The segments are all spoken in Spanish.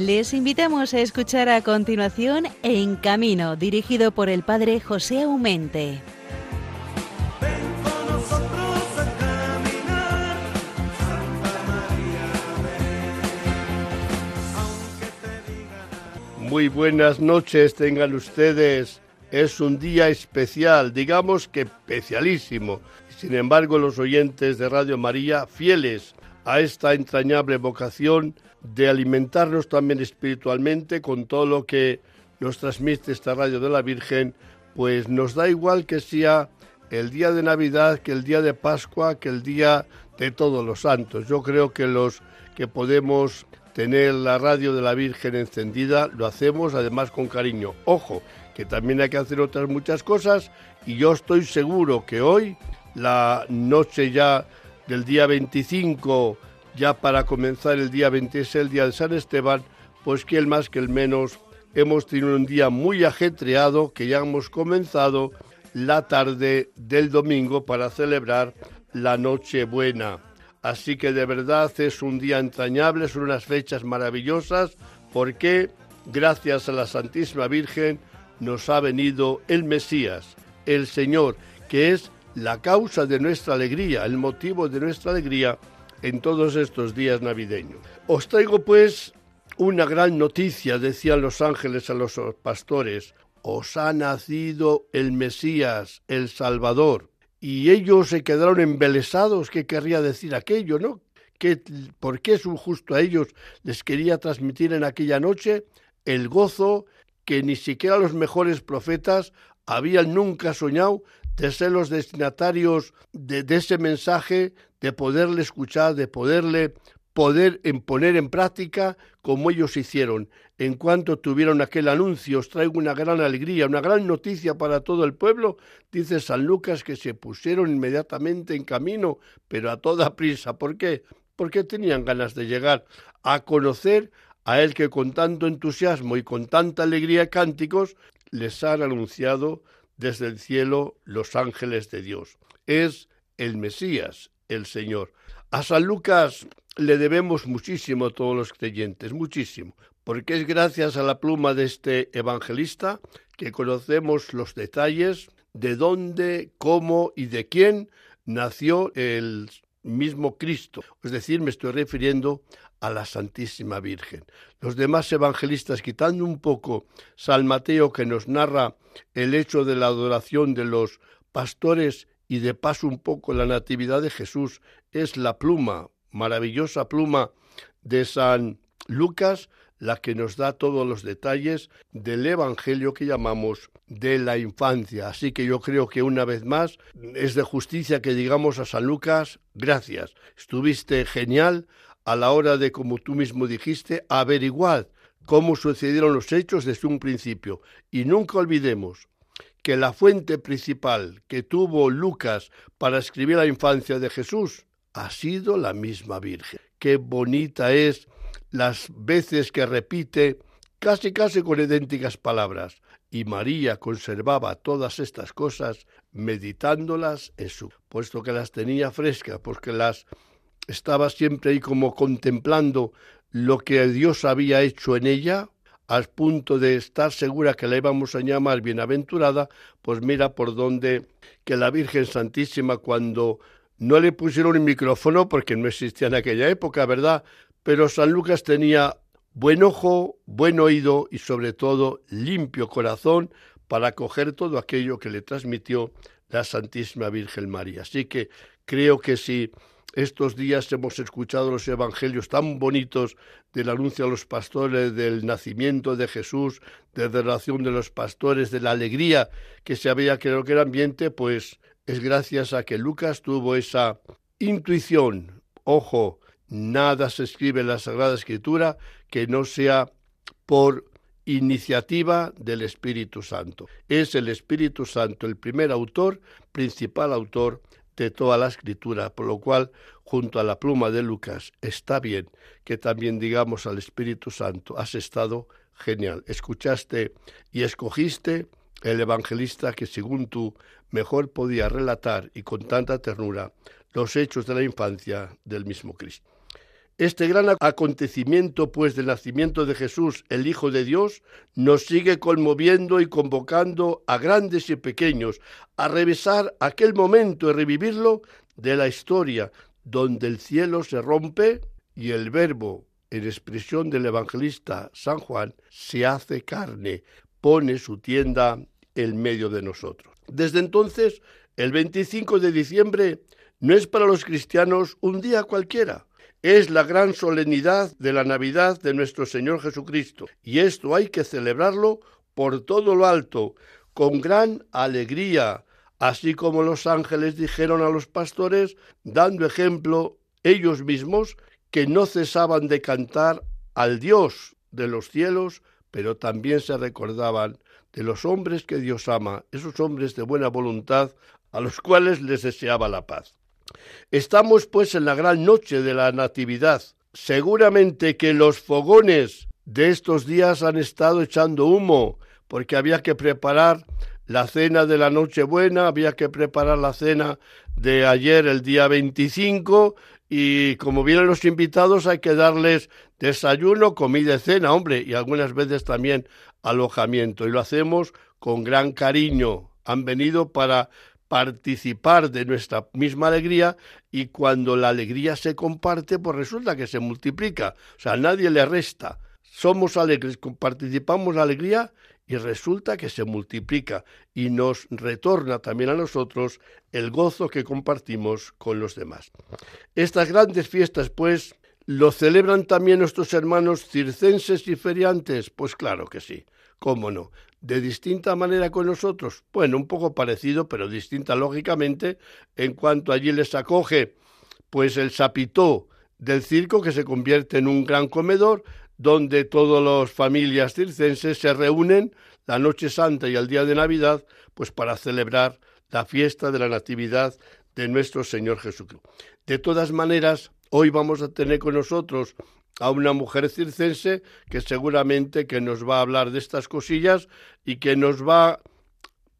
Les invitamos a escuchar a continuación En Camino, dirigido por el padre José Aumente. Muy buenas noches tengan ustedes. Es un día especial, digamos que especialísimo. Sin embargo, los oyentes de Radio María, fieles a esta entrañable vocación de alimentarnos también espiritualmente con todo lo que nos transmite esta Radio de la Virgen, pues nos da igual que sea el día de Navidad, que el día de Pascua, que el día de todos los santos. Yo creo que los que podemos tener la radio de la Virgen encendida, lo hacemos además con cariño. Ojo, que también hay que hacer otras muchas cosas y yo estoy seguro que hoy, la noche ya del día 25, ya para comenzar el día 26, el día de San Esteban, pues que el más que el menos, hemos tenido un día muy ajetreado que ya hemos comenzado la tarde del domingo para celebrar la Nochebuena. Así que de verdad es un día entrañable, son unas fechas maravillosas porque gracias a la Santísima Virgen nos ha venido el Mesías, el Señor, que es la causa de nuestra alegría, el motivo de nuestra alegría en todos estos días navideños. Os traigo pues una gran noticia, decían los ángeles a los pastores, os ha nacido el Mesías, el Salvador y ellos se quedaron embelesados. ¿Qué querría decir aquello, no? ¿Qué, ¿Por qué justo a ellos les quería transmitir en aquella noche el gozo que ni siquiera los mejores profetas habían nunca soñado de ser los destinatarios de, ese mensaje, de poderle escuchar, de poderle poder en poner en práctica como ellos hicieron. En cuanto tuvieron aquel anuncio, os traigo una gran alegría, una gran noticia para todo el pueblo, dice San Lucas que se pusieron inmediatamente en camino, pero a toda prisa. ¿Por qué? Porque tenían ganas de llegar a conocer a él que con tanto entusiasmo y con tanta alegría y cánticos les han anunciado desde el cielo los ángeles de Dios. Es el Mesías, el Señor. A San Lucas le debemos muchísimo a todos los creyentes, muchísimo, porque es gracias a la pluma de este evangelista que conocemos los detalles de dónde, cómo y de quién nació el mismo Cristo. Es decir, me estoy refiriendo a la Santísima Virgen. Los demás evangelistas, quitando un poco San Mateo que nos narra el hecho de la adoración de los pastores y de paso un poco la natividad de Jesús, es la pluma maravillosa pluma de San Lucas la que nos da todos los detalles del Evangelio que llamamos de la infancia. Así que yo creo que una vez más es de justicia que digamos a San Lucas, gracias, estuviste genial a la hora de, como tú mismo dijiste, averiguar cómo sucedieron los hechos desde un principio. Y nunca olvidemos que la fuente principal que tuvo Lucas para escribir la infancia de Jesús ha sido la misma Virgen. Qué bonita es las veces que repite casi casi con idénticas palabras. Y María conservaba todas estas cosas meditándolas en su, puesto que las tenía frescas, porque las estaba siempre ahí como contemplando lo que Dios había hecho en ella, al punto de estar segura que la íbamos a llamar bienaventurada, pues mira por dónde que la Virgen Santísima cuando no le pusieron un micrófono porque no existía en aquella época, ¿verdad? Pero San Lucas tenía buen ojo, buen oído y sobre todo limpio corazón para coger todo aquello que le transmitió la Santísima Virgen María. Así que creo que si estos días hemos escuchado los evangelios tan bonitos del anuncio a los pastores, del nacimiento de Jesús, de la relación de los pastores, de la alegría que se había creado que era ambiente, pues es gracias a que Lucas tuvo esa intuición. Ojo, nada se escribe en la Sagrada Escritura que no sea por iniciativa del Espíritu Santo. Es el Espíritu Santo el primer autor, principal autor de toda la escritura, por lo cual, junto a la pluma de Lucas, está bien que también digamos al Espíritu Santo, has estado genial, escuchaste y escogiste el evangelista que según tú mejor podía relatar y con tanta ternura los hechos de la infancia del mismo Cristo. Este gran acontecimiento, pues, del nacimiento de Jesús, el Hijo de Dios, nos sigue conmoviendo y convocando a grandes y pequeños a revisar aquel momento y revivirlo de la historia, donde el cielo se rompe y el verbo, en expresión del evangelista San Juan, se hace carne, pone su tienda en medio de nosotros. Desde entonces, el 25 de diciembre no es para los cristianos un día cualquiera, es la gran solemnidad de la Navidad de nuestro Señor Jesucristo. Y esto hay que celebrarlo por todo lo alto, con gran alegría, así como los ángeles dijeron a los pastores, dando ejemplo ellos mismos, que no cesaban de cantar al Dios de los cielos, pero también se recordaban de los hombres que Dios ama, esos hombres de buena voluntad, a los cuales les deseaba la paz. Estamos pues en la gran noche de la Natividad. Seguramente que los fogones de estos días han estado echando humo, porque había que preparar la cena de la Nochebuena, había que preparar la cena de ayer, el día 25, y como vienen los invitados hay que darles desayuno, comida y cena, hombre, y algunas veces también alojamiento. Y lo hacemos con gran cariño. Han venido para participar de nuestra misma alegría y cuando la alegría se comparte, pues resulta que se multiplica. O sea, nadie le resta. Somos alegres, participamos la alegría y resulta que se multiplica y nos retorna también a nosotros el gozo que compartimos con los demás. Estas grandes fiestas, pues, ¿lo celebran también nuestros hermanos circenses y feriantes? Pues claro que sí, cómo no de distinta manera con nosotros? Bueno, un poco parecido, pero distinta lógicamente, en cuanto allí les acoge pues el sapitó del circo que se convierte en un gran comedor donde todas las familias circenses se reúnen la noche santa y el día de Navidad pues para celebrar la fiesta de la Natividad de nuestro Señor Jesucristo. De todas maneras, hoy vamos a tener con nosotros a una mujer circense que seguramente que nos va a hablar de estas cosillas y que nos va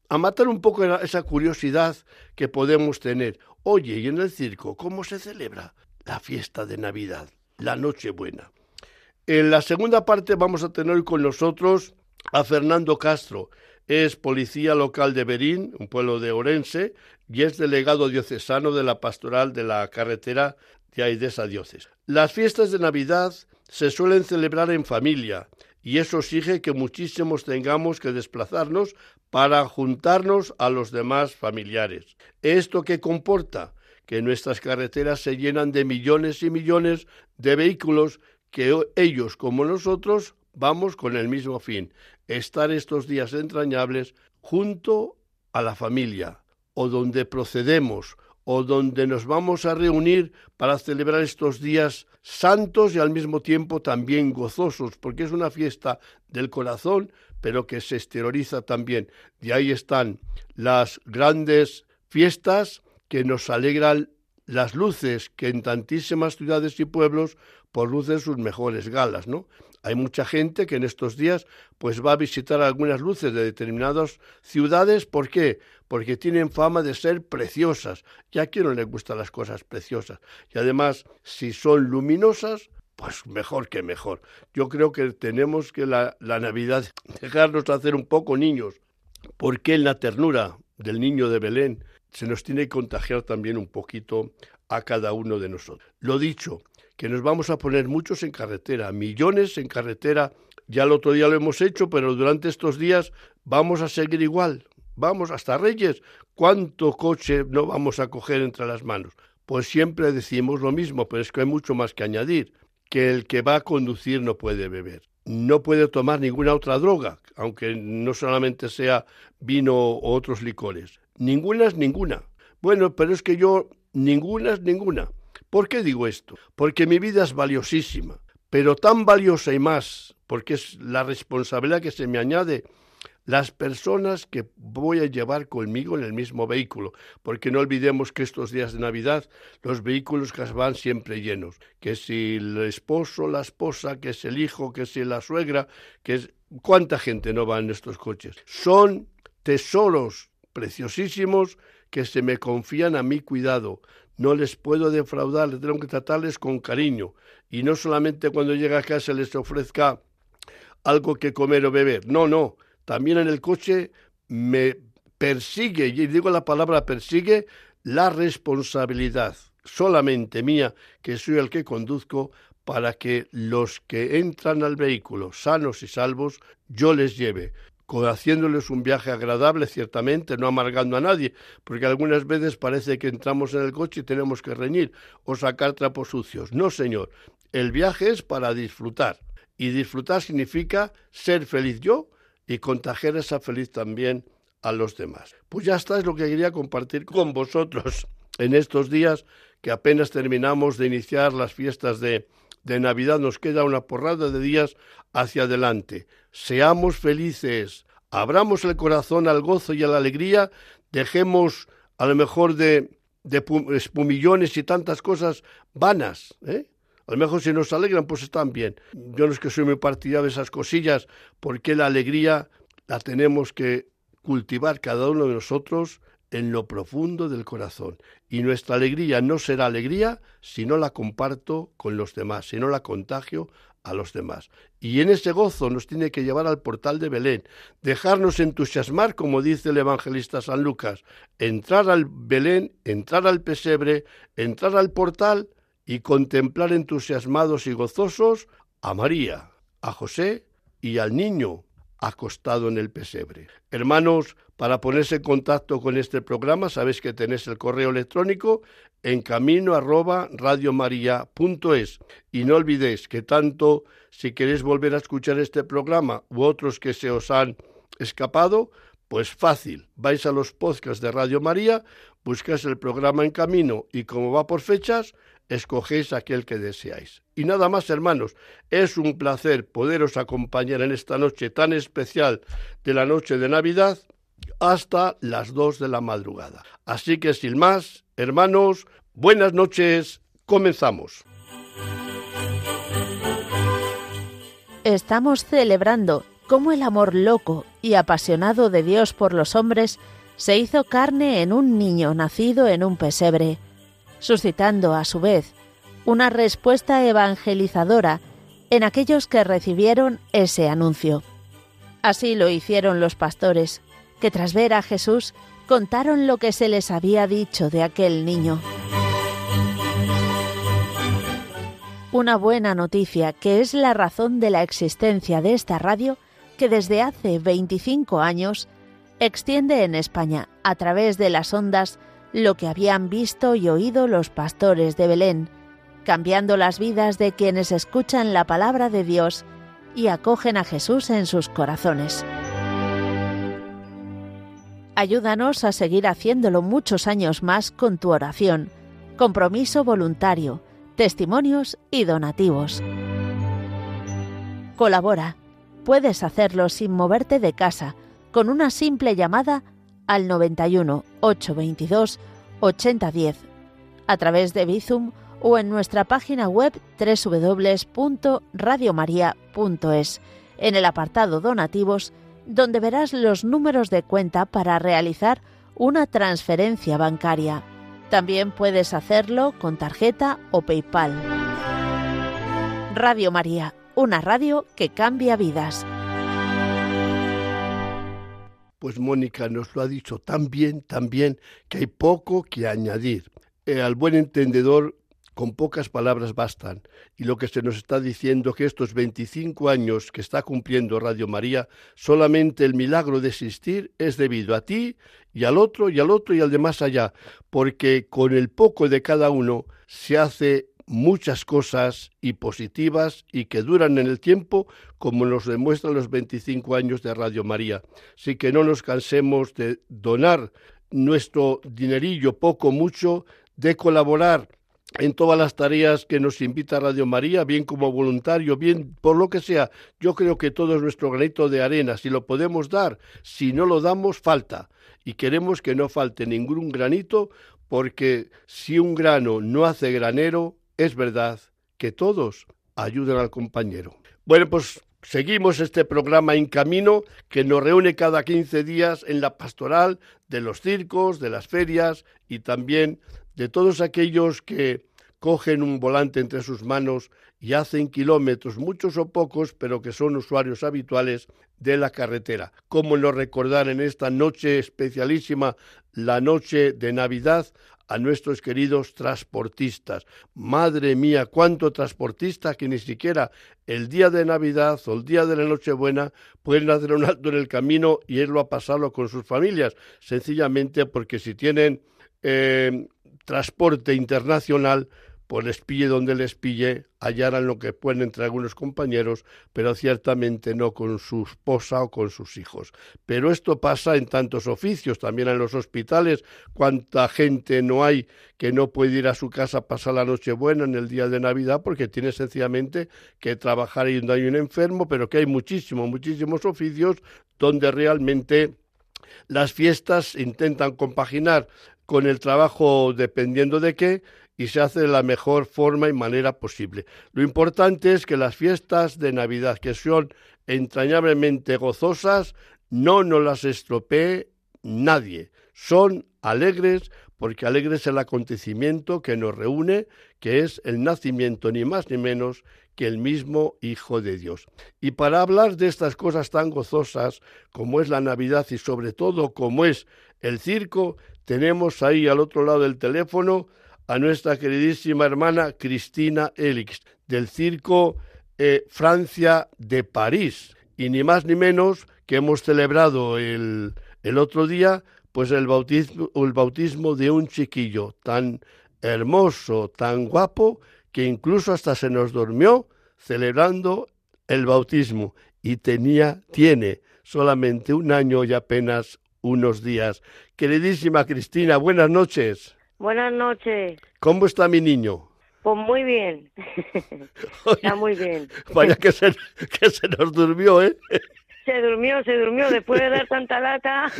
a matar un poco esa curiosidad que podemos tener. Oye, ¿y en el circo cómo se celebra la fiesta de Navidad, la Nochebuena? En la segunda parte vamos a tener con nosotros a Fernando Castro. Es policía local de Berín, un pueblo de Orense, y es delegado diocesano de la pastoral de la carretera de esa diócesis. Las fiestas de Navidad se suelen celebrar en familia y eso exige que muchísimos tengamos que desplazarnos para juntarnos a los demás familiares. ¿Esto qué comporta? Que nuestras carreteras se llenan de millones y millones de vehículos que ellos como nosotros vamos con el mismo fin, estar estos días entrañables junto a la familia o donde procedemos o donde nos vamos a reunir para celebrar estos días santos y al mismo tiempo también gozosos, porque es una fiesta del corazón, pero que se exterioriza también. Y ahí están las grandes fiestas que nos alegran las luces que en tantísimas ciudades y pueblos por lucen sus mejores galas, ¿no? Hay mucha gente que en estos días pues va a visitar algunas luces de determinadas ciudades. ¿Por qué? Porque tienen fama de ser preciosas. Y a quién no le gustan las cosas preciosas. Y además, si son luminosas, pues mejor que mejor. Yo creo que tenemos que la, la Navidad dejarnos hacer un poco niños. Porque en la ternura del niño de Belén se nos tiene que contagiar también un poquito a cada uno de nosotros. Lo dicho, que nos vamos a poner muchos en carretera, millones en carretera. Ya el otro día lo hemos hecho, pero durante estos días vamos a seguir igual. Vamos hasta Reyes. ¿Cuánto coche no vamos a coger entre las manos? Pues siempre decimos lo mismo, pero es que hay mucho más que añadir, que el que va a conducir no puede beber. No puede tomar ninguna otra droga, aunque no solamente sea vino o otros licores. Ninguna es ninguna. Bueno, pero es que yo, ninguna es ninguna. ¿Por qué digo esto? Porque mi vida es valiosísima, pero tan valiosa y más, porque es la responsabilidad que se me añade las personas que voy a llevar conmigo en el mismo vehículo, porque no olvidemos que estos días de Navidad los vehículos van siempre llenos, que si el esposo, la esposa, que es el hijo, que si la suegra, que es cuánta gente no va en estos coches. Son tesoros preciosísimos que se me confían a mi cuidado. No les puedo defraudar, tengo que tratarles con cariño. Y no solamente cuando llega a casa les ofrezca algo que comer o beber. No, no. También en el coche me persigue, y digo la palabra persigue, la responsabilidad solamente mía, que soy el que conduzco, para que los que entran al vehículo sanos y salvos, yo les lleve haciéndoles un viaje agradable, ciertamente, no amargando a nadie, porque algunas veces parece que entramos en el coche y tenemos que reñir o sacar trapos sucios. No, señor, el viaje es para disfrutar, y disfrutar significa ser feliz yo y contagiar esa feliz también a los demás. Pues ya está, es lo que quería compartir con vosotros en estos días que apenas terminamos de iniciar las fiestas de, de Navidad, nos queda una porrada de días hacia adelante. Seamos felices, abramos el corazón al gozo y a la alegría, dejemos a lo mejor de, de espumillones y tantas cosas vanas, ¿eh? A lo mejor si nos alegran, pues están bien. Yo no es que soy muy partidario de esas cosillas, porque la alegría la tenemos que cultivar cada uno de nosotros en lo profundo del corazón. Y nuestra alegría no será alegría si no la comparto con los demás, si no la contagio a los demás. Y en ese gozo nos tiene que llevar al portal de Belén, dejarnos entusiasmar, como dice el evangelista San Lucas, entrar al Belén, entrar al pesebre, entrar al portal y contemplar entusiasmados y gozosos a María, a José y al niño acostado en el pesebre. Hermanos, para ponerse en contacto con este programa, sabéis que tenéis el correo electrónico en camino arroba Y no olvidéis que tanto si queréis volver a escuchar este programa u otros que se os han escapado, pues fácil, vais a los podcasts de Radio María, buscáis el programa en camino y como va por fechas, escogéis aquel que deseáis. Y nada más, hermanos, es un placer poderos acompañar en esta noche tan especial de la noche de Navidad hasta las dos de la madrugada. Así que sin más, hermanos, buenas noches, comenzamos. Estamos celebrando cómo el amor loco y apasionado de Dios por los hombres se hizo carne en un niño nacido en un pesebre suscitando a su vez una respuesta evangelizadora en aquellos que recibieron ese anuncio. Así lo hicieron los pastores, que tras ver a Jesús contaron lo que se les había dicho de aquel niño. Una buena noticia que es la razón de la existencia de esta radio que desde hace 25 años extiende en España a través de las ondas lo que habían visto y oído los pastores de Belén, cambiando las vidas de quienes escuchan la palabra de Dios y acogen a Jesús en sus corazones. Ayúdanos a seguir haciéndolo muchos años más con tu oración, compromiso voluntario, testimonios y donativos. Colabora. Puedes hacerlo sin moverte de casa, con una simple llamada al 91 822 8010 a través de Bizum o en nuestra página web www.radiomaria.es en el apartado donativos donde verás los números de cuenta para realizar una transferencia bancaria. También puedes hacerlo con tarjeta o PayPal. Radio María, una radio que cambia vidas. Pues Mónica nos lo ha dicho tan bien, tan bien, que hay poco que añadir. Eh, al buen entendedor, con pocas palabras bastan. Y lo que se nos está diciendo que estos 25 años que está cumpliendo Radio María, solamente el milagro de existir es debido a ti y al otro y al otro y al de más allá, porque con el poco de cada uno se hace muchas cosas y positivas y que duran en el tiempo, como nos demuestran los 25 años de Radio María. Así que no nos cansemos de donar nuestro dinerillo, poco, mucho, de colaborar en todas las tareas que nos invita Radio María, bien como voluntario, bien por lo que sea. Yo creo que todo es nuestro granito de arena. Si lo podemos dar, si no lo damos, falta. Y queremos que no falte ningún granito, porque si un grano no hace granero, es verdad que todos ayudan al compañero. Bueno, pues seguimos este programa en camino que nos reúne cada 15 días en la pastoral de los circos, de las ferias y también de todos aquellos que cogen un volante entre sus manos y hacen kilómetros, muchos o pocos, pero que son usuarios habituales de la carretera. ¿Cómo no recordar en esta noche especialísima, la noche de Navidad, a nuestros queridos transportistas. Madre mía, cuánto transportista que ni siquiera el día de Navidad o el día de la Nochebuena pueden hacer un alto en el camino y irlo a pasarlo con sus familias, sencillamente porque si tienen eh, transporte internacional, pues les pille donde les pille, hallarán lo que pueden entre algunos compañeros, pero ciertamente no con su esposa o con sus hijos. Pero esto pasa en tantos oficios, también en los hospitales, cuánta gente no hay que no puede ir a su casa a pasar la noche buena en el día de Navidad porque tiene sencillamente que trabajar y hay un enfermo, pero que hay muchísimos, muchísimos oficios donde realmente las fiestas intentan compaginar con el trabajo dependiendo de qué, y se hace de la mejor forma y manera posible. Lo importante es que las fiestas de Navidad, que son entrañablemente gozosas, no nos las estropee nadie. Son alegres porque alegre es el acontecimiento que nos reúne, que es el nacimiento ni más ni menos que el mismo Hijo de Dios. Y para hablar de estas cosas tan gozosas como es la Navidad y sobre todo como es el circo, tenemos ahí al otro lado del teléfono a nuestra queridísima hermana Cristina Elix, del Circo eh, Francia de París. Y ni más ni menos que hemos celebrado el, el otro día, pues el bautismo, el bautismo de un chiquillo tan hermoso, tan guapo, que incluso hasta se nos durmió celebrando el bautismo y tenía, tiene solamente un año y apenas unos días. Queridísima Cristina, buenas noches. Buenas noches. ¿Cómo está mi niño? Pues muy bien. está muy bien. Vaya que se, que se nos durmió, ¿eh? Se durmió, se durmió después de dar tanta lata.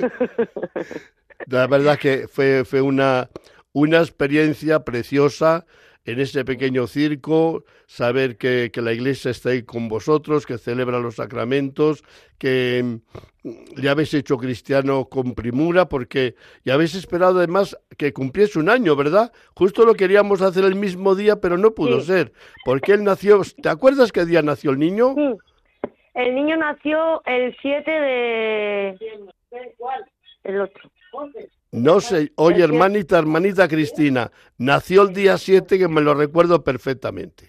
La verdad que fue, fue una, una experiencia preciosa en ese pequeño circo, saber que, la iglesia está ahí con vosotros, que celebra los sacramentos, que le mm, habéis hecho cristiano con primura, porque ya habéis esperado además que cumpliese un año, ¿verdad? Justo lo queríamos hacer el mismo día, pero no pudo ser, porque él nació, ¿te acuerdas qué día nació el niño? Sí. El niño nació el 7 de... ¿Cuál? El otro. No sé, oye hermanita, hermanita Cristina, nació el día 7 que me lo recuerdo perfectamente.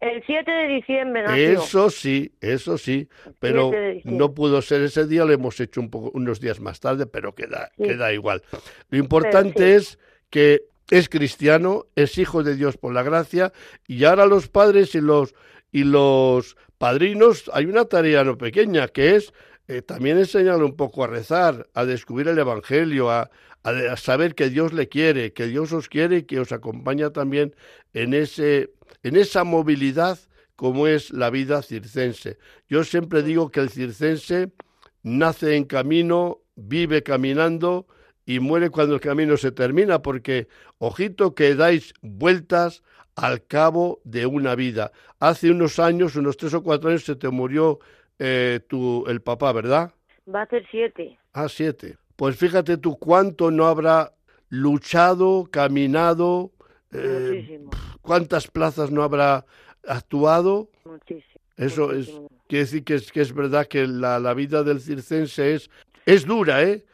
El 7 de diciembre nació. Eso sí, eso sí, pero no pudo ser ese día, lo hemos hecho un poco, unos días más tarde, pero queda, queda igual. Lo importante es que es cristiano, es hijo de Dios por la gracia, y ahora los padres y los, y los padrinos, hay una tarea no pequeña, que es eh, también enseñarle un poco a rezar, a descubrir el Evangelio, a, a, saber que Dios le quiere, que Dios os quiere y que os acompaña también en, ese, en esa movilidad como es la vida circense. Yo siempre digo que el circense nace en camino, vive caminando y muere cuando el camino se termina, porque ojito que dais vueltas al cabo de una vida. Hace unos años, unos tres o cuatro años, se te murió eh, tu, el papá, ¿verdad? Va a ser siete. Ah, siete. Pues fíjate tú cuánto no habrá luchado, caminado, eh, cuántas plazas no habrá actuado. Muchísimo. Eso es, quiere decir que es, que es verdad que la, la vida del circense es, es dura, ¿eh?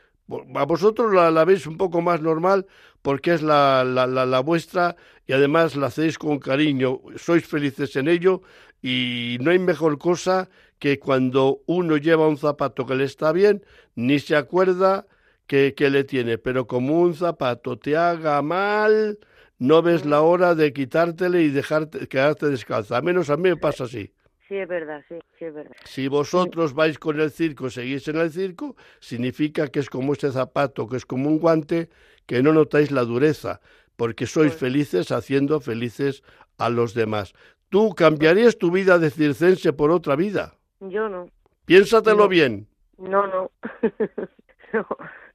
A vosotros la, la veis un poco más normal porque es la, la, la, la, vuestra y además la hacéis con cariño, sois felices en ello y no hay mejor cosa que cuando uno lleva un zapato que le está bien, ni se acuerda que, que le tiene, pero como un zapato te haga mal, no ves la hora de quitártele y dejarte quedarte descalza. A menos a mí me pasa así. Sí, es verdad, sí, sí, es verdad. Si vosotros vais con el circo, seguís en el circo, significa que es como este zapato, que es como un guante, que no notáis la dureza, porque sois pues felices haciendo felices a los demás. ¿Tú cambiarías tu vida de circense por otra vida? Yo no. Piénsatelo bien. No, no. no,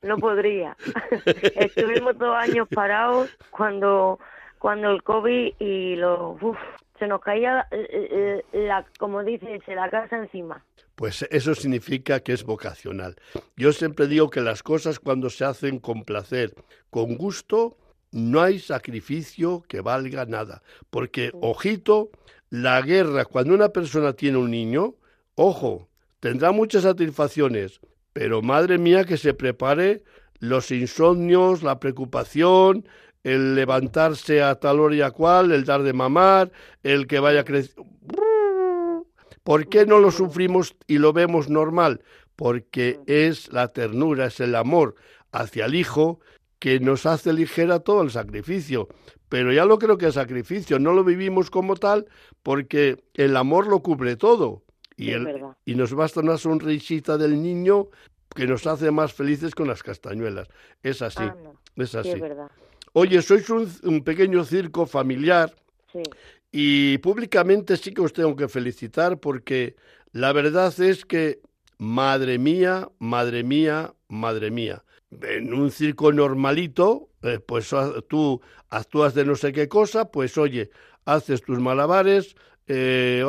no podría. Estuvimos dos años parados cuando, cuando el COVID y lo, uf, se nos caía, eh, eh, la, como dice, la casa encima. Pues eso significa que es vocacional. Yo siempre digo que las cosas cuando se hacen con placer, con gusto, no hay sacrificio que valga nada. Porque, ojito, la guerra, cuando una persona tiene un niño, ojo, tendrá muchas satisfacciones, pero madre mía que se prepare los insomnios, la preocupación, el levantarse a tal hora y a cual, el dar de mamar, el que vaya creciendo. ¿Por qué no lo sufrimos y lo vemos normal? Porque es la ternura, es el amor hacia el hijo que nos hace ligera todo el sacrificio. Pero ya lo creo que es sacrificio, no lo vivimos como tal porque el amor lo cubre todo. Y, el, y nos basta una sonrisita del niño que nos hace más felices con las castañuelas. Es así, ah, es así. Oye, sois un, pequeño circo familiar y públicamente sí que os tengo que felicitar porque la verdad es que, madre mía, madre mía, madre mía, en un circo normalito, eh, pues tú actúas de no sé qué cosa, pues oye, haces tus malabares, eh,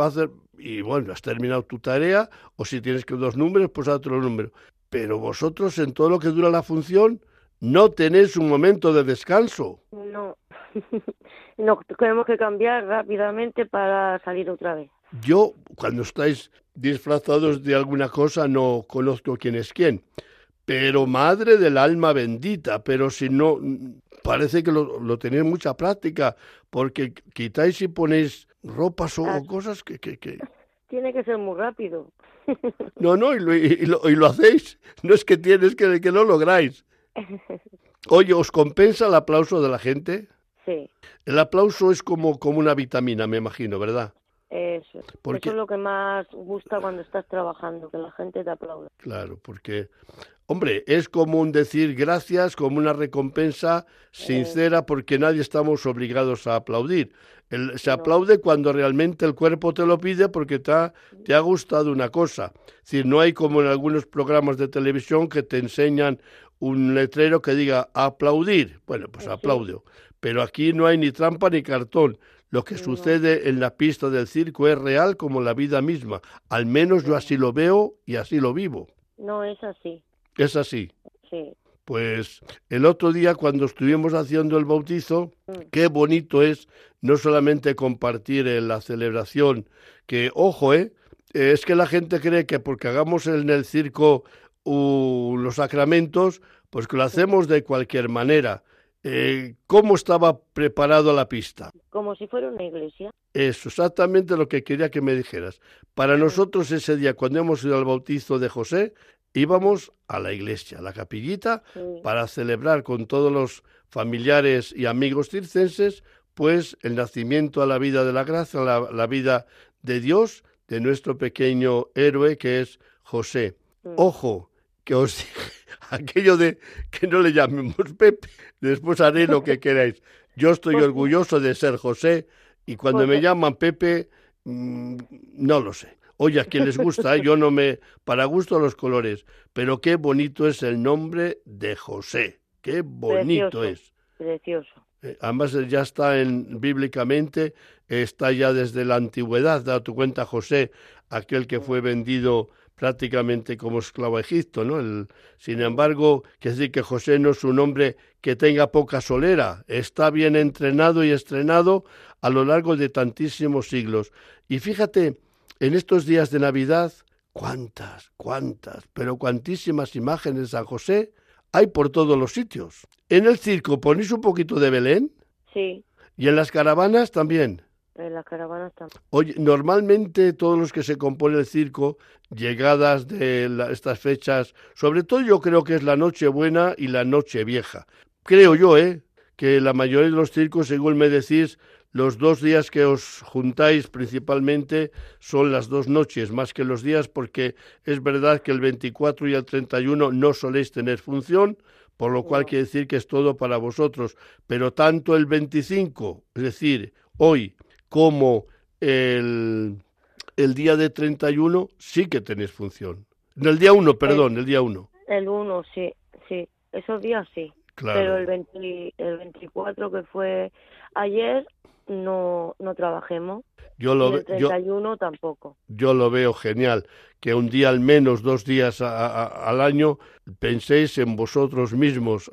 y bueno, has terminado tu tarea, o si tienes que dos números, pues otro número pero vosotros en todo lo que dura la función no tenéis un momento de descanso. No, no tenemos que cambiar rápidamente para salir otra vez. Yo, cuando estáis disfrazados de alguna cosa, no conozco quién es quién. Pero madre del alma bendita, pero si no, parece que lo, tenéis mucha práctica, porque quitáis y ponéis ropas o, ah. cosas que, que, que... Tiene que ser muy rápido. No, no, y lo, y lo, hacéis. No es que tienes que, que lo lográis. Oye, ¿os compensa el aplauso de la gente? Sí. El aplauso es como, como una vitamina, me imagino, ¿verdad? Eso. Eso es lo que más gusta cuando estás trabajando, que la gente te aplaude. Claro, porque, hombre, es como un decir gracias, como una recompensa sincera, porque nadie estamos obligados a aplaudir se aplaude cuando realmente el cuerpo te lo pide porque te ha, te ha gustado una cosa. Es decir, no hay como en algunos programas de televisión que te enseñan un letrero que diga aplaudir. Bueno, pues aplaudo. Pero aquí no hay ni trampa ni cartón. Lo que sucede en la pista del circo es real como la vida misma. Al menos yo así lo veo y así lo vivo. No es así. Es así. Sí. Pues el otro día cuando estuvimos haciendo el bautizo, mm. qué bonito es no solamente compartir en la celebración, que ojo, ¿eh? es que la gente cree que porque hagamos en el circo los sacramentos, pues que lo hacemos de cualquier manera. Eh, ¿Cómo estaba preparado la pista? Como si fuera una iglesia. Eso, exactamente lo que quería que me dijeras. Para nosotros ese día, cuando hemos ido al bautizo de José, íbamos a la iglesia, a la capillita, para celebrar con todos los familiares y amigos circenses, pues el nacimiento a la vida de la gracia, la, vida de Dios, de nuestro pequeño héroe que es José. Ojo, que os dije aquello de que no le llamemos Pepe, después haré lo que queráis. Yo estoy pues orgulloso de ser José y cuando me llaman Pepe, mm, no lo sé. Oye, a quien les gusta, ¿eh? yo no me... Para gusto los colores, pero qué bonito es el nombre de José. Qué bonito es. Precioso. Eh, además ya está en bíblicamente, está ya desde la antigüedad, da tu cuenta José, aquel que fue vendido prácticamente como esclavo a Egipto, ¿no? El, sin embargo, que decir que José no es un hombre que tenga poca solera, está bien entrenado y estrenado a lo largo de tantísimos siglos. Y fíjate, en estos días de Navidad, cuántas, cuántas, pero cuantísimas imágenes de San José hay por todos los sitios. ¿En el circo ponéis un poquito de Belén? Sí. ¿Y en las caravanas también? En las caravanas también. Oye, normalmente todos los que se compone el circo, llegadas de estas fechas, sobre todo yo creo que es la Nochebuena y la Nochevieja. Creo yo, ¿eh? Que la mayoría de los circos, según me decís, los dos días que os juntáis principalmente son las dos noches, más que los días, porque es verdad que el 24 y el 31 no soléis tener función, por lo cual quiere decir que es todo para vosotros. Pero tanto el 25, es decir, hoy, como el, el día de 31, sí que tenéis función. El día 1, perdón, el, día 1. El 1, sí, sí. Esos días sí. Pero el, el 24, que fue ayer, no, no trabajemos. Yo lo, el 31 tampoco. Yo lo veo genial, que un día al menos, dos días al año, penséis en vosotros mismos,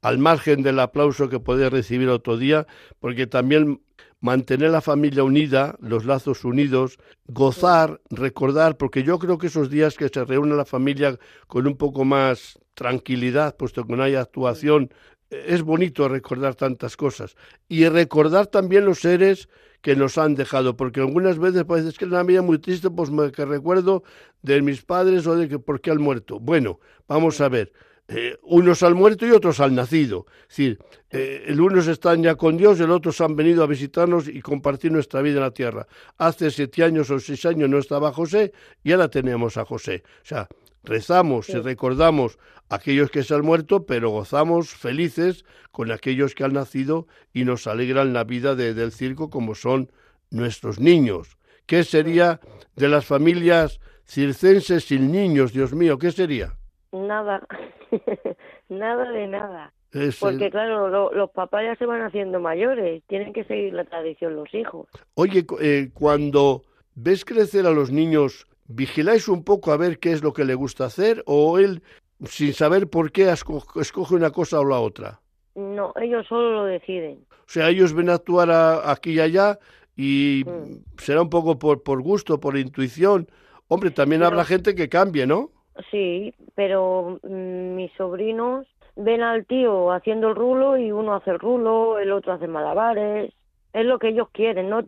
al margen del aplauso que podéis recibir otro día, porque también mantener la familia unida, los lazos unidos, gozar, recordar, porque yo creo que esos días que se reúne la familia con un poco más tranquilidad, puesto que no hay actuación, es bonito recordar tantas cosas. Y recordar también los seres que nos han dejado, porque algunas veces parece que es una vida muy triste, pues me, que recuerdo de mis padres o de que por qué han muerto. Bueno, vamos a ver. Eh, unos han muerto y otros han nacido. Es decir, eh, el unos están ya con Dios, el otros han venido a visitarnos y compartir nuestra vida en la tierra. Hace siete años o seis años no estaba José y ahora tenemos a José. O sea, rezamos y recordamos a aquellos que se han muerto, pero gozamos felices con aquellos que han nacido y nos alegran la vida del circo como son nuestros niños. ¿Qué sería de las familias circenses sin niños, Dios mío? ¿Qué sería? Nada, nada de nada. Porque claro, los papás ya se van haciendo mayores, tienen que seguir la tradición los hijos. Oye, eh, cuando ves crecer a los niños, ¿vigiláis un poco a ver qué es lo que le gusta hacer o él, sin saber por qué, escoge una cosa o la otra? No, ellos solo lo deciden. O sea, ellos ven actuar aquí y allá y mm. será un poco por, por gusto, por intuición. Hombre, también habrá gente que cambie, ¿no? Sí, pero mm, mis sobrinos ven al tío haciendo el rulo y uno hace el rulo, el otro hace malabares. Es lo que ellos quieren. No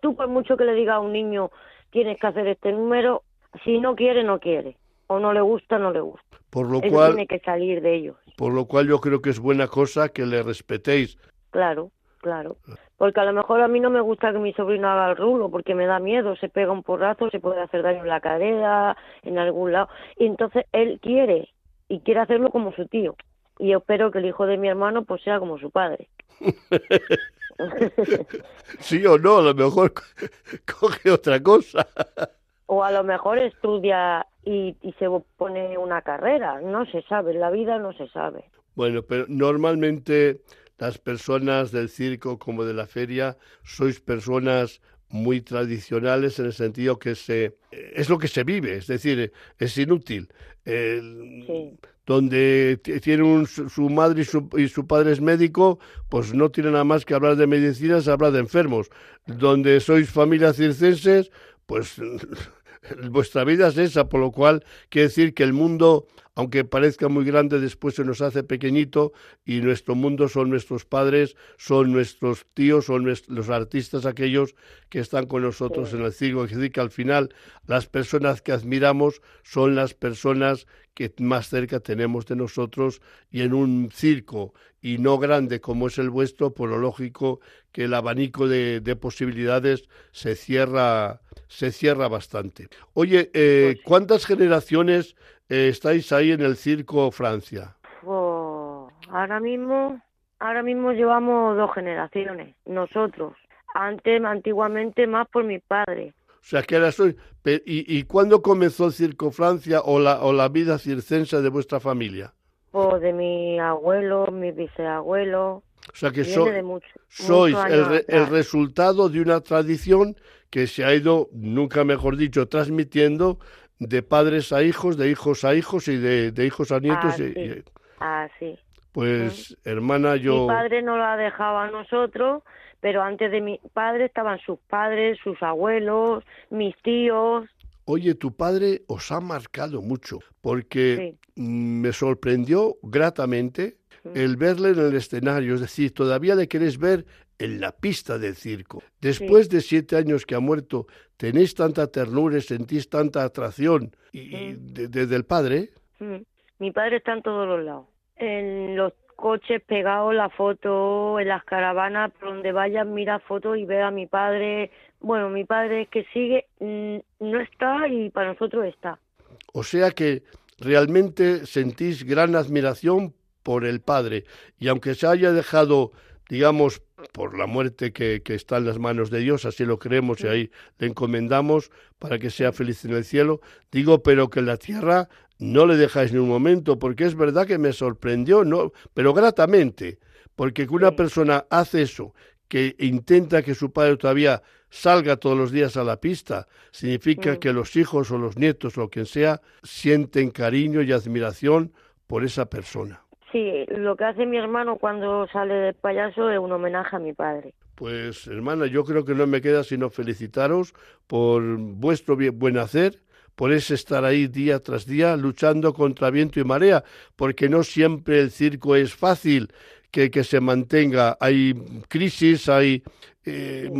tú por mucho que le digas a un niño tienes que hacer este número, si no quiere no quiere o no le gusta no le gusta. Por lo cual tiene que salir de ellos. Por lo cual yo creo que es buena cosa que le respetéis. Claro, claro. Porque a lo mejor a mí no me gusta que mi sobrino haga el rulo porque me da miedo, se pega un porrazo, se puede hacer daño en la cadera, en algún lado. Y entonces él quiere y quiere hacerlo como su tío. Y yo espero que el hijo de mi hermano pues sea como su padre. sí o no, a lo mejor coge otra cosa. o a lo mejor estudia y, y se pone una carrera, no se sabe, en la vida no se sabe. Bueno, pero normalmente las personas del circo como de la feria sois personas muy tradicionales en el sentido que se es lo que se vive, es decir, es inútil. Donde tiene su madre y su, y su, padre es médico, pues no tiene nada más que hablar de medicina, se habla de enfermos. Donde sois familias circenses, pues vuestra vida es esa, por lo cual quiere decir que el mundo aunque parezca muy grande, después se nos hace pequeñito y nuestro mundo son nuestros padres, son nuestros tíos, son los artistas aquellos que están con nosotros en el circo. Es decir, que al final las personas que admiramos son las personas que más cerca tenemos de nosotros y en un circo y no grande como es el vuestro, por lo lógico que el abanico de, posibilidades se cierra, se cierra bastante. Oye, eh, pues ¿cuántas generaciones eh, estáis ahí en el Circo Francia? Oh, ahora mismo, ahora mismo llevamos dos generaciones, nosotros. Antes, antiguamente, más por mi padre. O sea, que ahora soy... ¿Y, y cuándo comenzó el Circo Francia o la, o la vida circense de vuestra familia? O de mi abuelo, mi bisabuelo. O sea que sois el, el, resultado de una tradición que se ha ido, nunca mejor dicho, transmitiendo de padres a hijos, de hijos a hijos y de, hijos a nietos. Ah, sí. Pues, hermana, yo... Mi padre no lo ha dejado a nosotros, pero antes de mi padre estaban sus padres, sus abuelos, mis tíos. Oye, tu padre os ha marcado mucho, porque me sorprendió gratamente el verle en el escenario, es decir, todavía le querés ver en la pista del circo. Después de siete años que ha muerto, ¿tenéis tanta ternura, sentís tanta atracción y, desde el padre? Mi padre está en todos los lados. En los coches pegados, la foto, en las caravanas, por donde vayas, mira fotos y ve a mi padre. Bueno, mi padre es que sigue, mm, no está y para nosotros está. O sea que realmente sentís gran admiración por el padre y aunque se haya dejado digamos, por la muerte que, está en las manos de Dios, así lo creemos y ahí le encomendamos para que sea feliz en el cielo. Digo, pero que en la tierra no le dejáis ni un momento, porque es verdad que me sorprendió, no, pero gratamente, porque que una persona hace eso, que intenta que su padre todavía salga todos los días a la pista, significa que los hijos o los nietos o quien sea sienten cariño y admiración por esa persona. Sí, lo que hace mi hermano cuando sale del payaso es un homenaje a mi padre. Pues hermana, yo creo que no me queda sino felicitaros por vuestro bien- buen hacer, por ese estar ahí día tras día luchando contra viento y marea, porque no siempre el circo es fácil que, que se mantenga. Hay crisis, hay eh,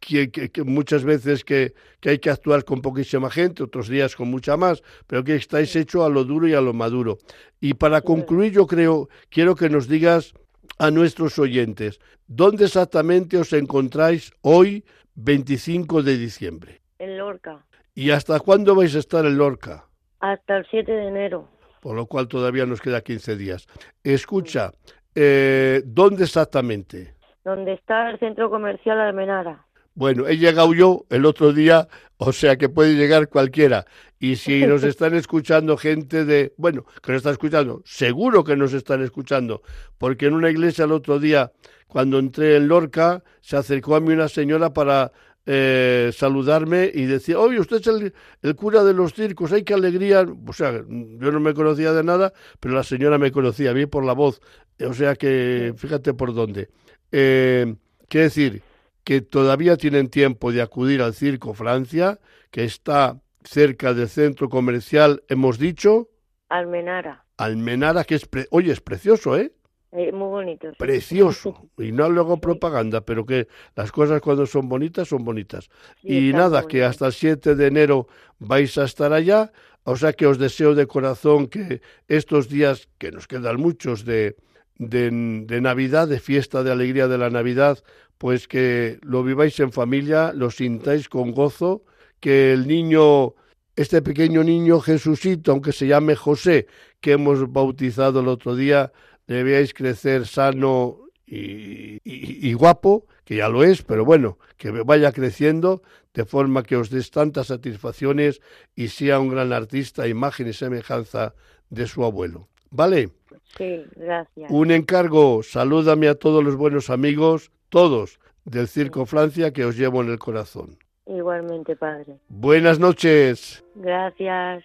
que, que- que muchas veces que, que hay que actuar con poquísima gente, otros días con mucha más, pero que estáis hecho a lo duro y a lo maduro. Y para concluir, yo creo, quiero que nos digas a nuestros oyentes, ¿dónde exactamente os encontráis hoy, 25 de diciembre? En Lorca, ¿Y hasta cuándo vais a estar en Lorca? hasta el 7 de enero. Por lo cual todavía nos queda 15 días. Escucha, eh, ¿dónde exactamente? donde está el centro comercial Almenara. Bueno, he llegado yo el otro día, o sea que puede llegar cualquiera. Y si nos están escuchando gente de, bueno, que nos está escuchando, seguro que nos están escuchando, porque en una iglesia el otro día, cuando entré en Lorca, se acercó a mí una señora para eh, saludarme y decía, oye, usted es el, el cura de los circos, ay, qué alegría. O sea, yo no me conocía de nada, pero la señora me conocía bien por la voz. O sea que, fíjate por dónde. Eh, quiere decir que todavía tienen tiempo de acudir al Circo Francia, que está cerca del centro comercial, hemos dicho, Almenara. Almenara, que es, pre- oye, es precioso, ¿eh? Eh, muy bonito. sí. Precioso. Y no luego propaganda, pero que las cosas cuando son bonitas, son bonitas. Sí, y nada, que hasta el 7 de enero vais a estar allá. O sea que os deseo de corazón que estos días, que nos quedan muchos de, de, de Navidad, de fiesta de alegría de la Navidad, pues que lo viváis en familia, lo sintáis con gozo, que el niño, este pequeño niño Jesucito, aunque se llame José, que hemos bautizado el otro día, le veáis crecer sano y, y- guapo, que ya lo es, pero bueno, que vaya creciendo de forma que os des tantas satisfacciones y sea un gran artista, imagen y semejanza de su abuelo. ¿Vale? Sí, gracias. Un encargo, salúdame a todos los buenos amigos, todos del Circo Francia que os llevo en el corazón. Igualmente, padre. Buenas noches. Gracias.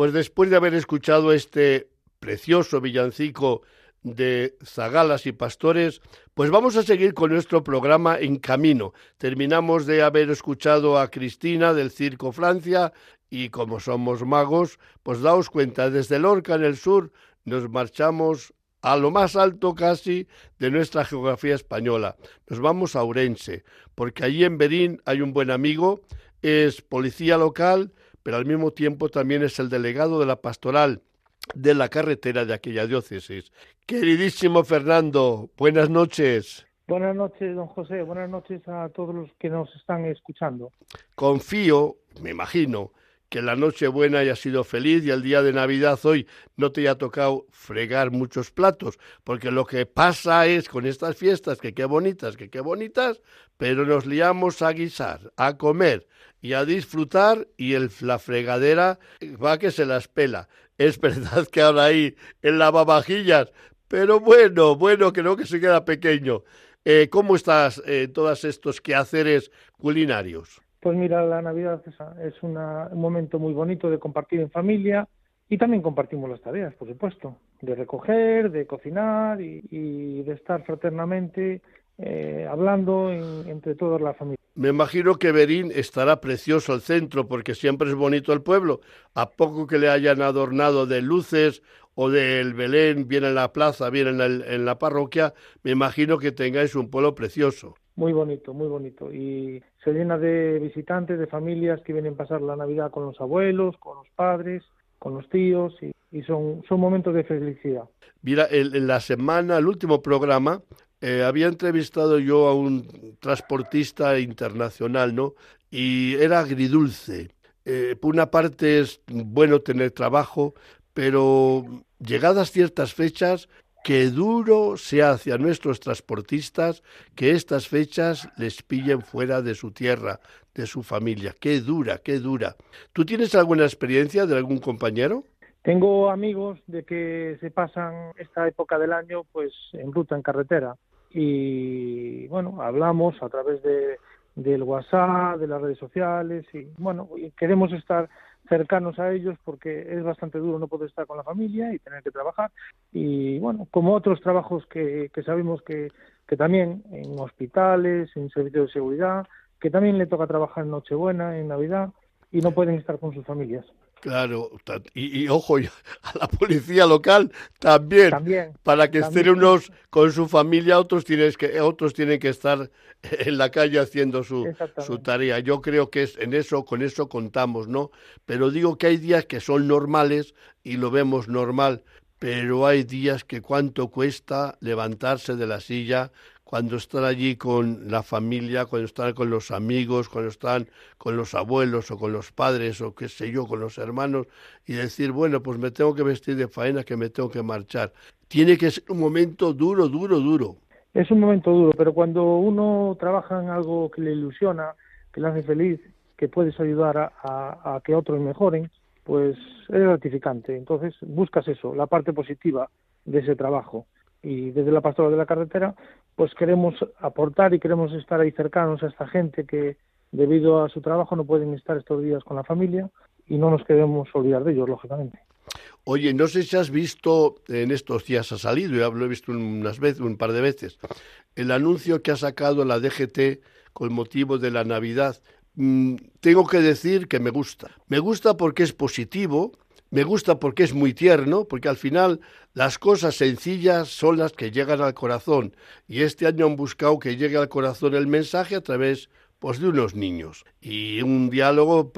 Pues después de haber escuchado este precioso villancico de Zagalas y Pastores, pues vamos a seguir con nuestro programa En Camino. Terminamos de haber escuchado a Cristina del Circo Francia y como somos magos, pues daos cuenta, desde Lorca en el sur nos marchamos a lo más alto casi de nuestra geografía española. Nos vamos a Ourense, porque allí en Berín hay un buen amigo, es policía local, pero al mismo tiempo también es el delegado de la pastoral de la carretera de aquella diócesis. Queridísimo Fernando, buenas noches. Buenas noches, don José. Buenas noches a todos los que nos están escuchando. Confío, me imagino, que la noche buena haya sido feliz y el día de Navidad hoy no te haya tocado fregar muchos platos, porque lo que pasa es con estas fiestas, que qué bonitas, que qué bonitas, pero nos liamos a guisar, a comer y a disfrutar y el, la fregadera va que se las pela. Es verdad que ahora hay el lavavajillas, pero bueno, bueno, creo que se queda pequeño. Eh, ¿Cómo estás en eh, todos estos quehaceres culinarios? Pues mira, la Navidad es, un momento muy bonito de compartir en familia y también compartimos las tareas, por supuesto, de recoger, de cocinar y, y de estar fraternamente eh, hablando en, entre toda la familia. Me imagino que Berín estará precioso el centro porque siempre es bonito el pueblo. A poco que le hayan adornado de luces o del Belén, bien en la plaza, bien en, el, en la parroquia, me imagino que tengáis un pueblo precioso. Muy bonito, muy bonito. Y se llena de visitantes, de familias que vienen a pasar la Navidad con los abuelos, con los padres, con los tíos, y, y son, son momentos de felicidad. Mira, en, en la semana, el último programa, eh, había entrevistado yo a un transportista internacional, ¿no? Y era agridulce. Eh, por una parte es bueno tener trabajo, pero llegadas ciertas fechas, qué duro se hace a nuestros transportistas que estas fechas les pillen fuera de su tierra, de su familia. Qué dura, qué dura. ¿Tú tienes alguna experiencia de algún compañero? Tengo amigos de que se pasan esta época del año pues en ruta, en carretera. Y bueno, hablamos a través de, del WhatsApp, de las redes sociales y bueno, queremos estar cercanos a ellos porque es bastante duro no poder estar con la familia y tener que trabajar. Y bueno, como otros trabajos que, que sabemos que, que también en hospitales, en servicios de seguridad, que también le toca trabajar en Nochebuena, en Navidad y no pueden estar con sus familias. Claro, y, y ojo, a la policía local también, También, para que también. estén unos con su familia, otros tienes que otros tienen que estar en la calle haciendo su, su tarea. Yo creo que es en eso, con eso contamos, ¿no? Pero digo que hay días que son normales y lo vemos normal, pero hay días que cuánto cuesta levantarse de la silla cuando están allí con la familia, cuando están con los amigos, cuando están con los abuelos o con los padres o qué sé yo, con los hermanos y decir, bueno, pues me tengo que vestir de faena, que me tengo que marchar. Tiene que ser un momento duro, duro, duro. Es un momento duro, pero cuando uno trabaja en algo que le ilusiona, que le hace feliz, que puedes ayudar a, a- a que otros mejoren, pues es gratificante. Entonces buscas eso, la parte positiva de ese trabajo. Y desde la pastora de la carretera, pues queremos aportar y queremos estar ahí cercanos a esta gente que debido a su trabajo no pueden estar estos días con la familia y no nos queremos olvidar de ellos, lógicamente. Oye, no sé si has visto, en estos días ha salido, ya lo he visto unas veces, un par de veces, el anuncio que ha sacado la DGT con motivo de la Navidad. Mm, tengo que decir que me gusta. Me gusta porque es positivo, me gusta porque es muy tierno, porque al final las cosas sencillas son las que llegan al corazón. Y este año han buscado que llegue al corazón el mensaje a través pues, de unos niños. Y un diálogo,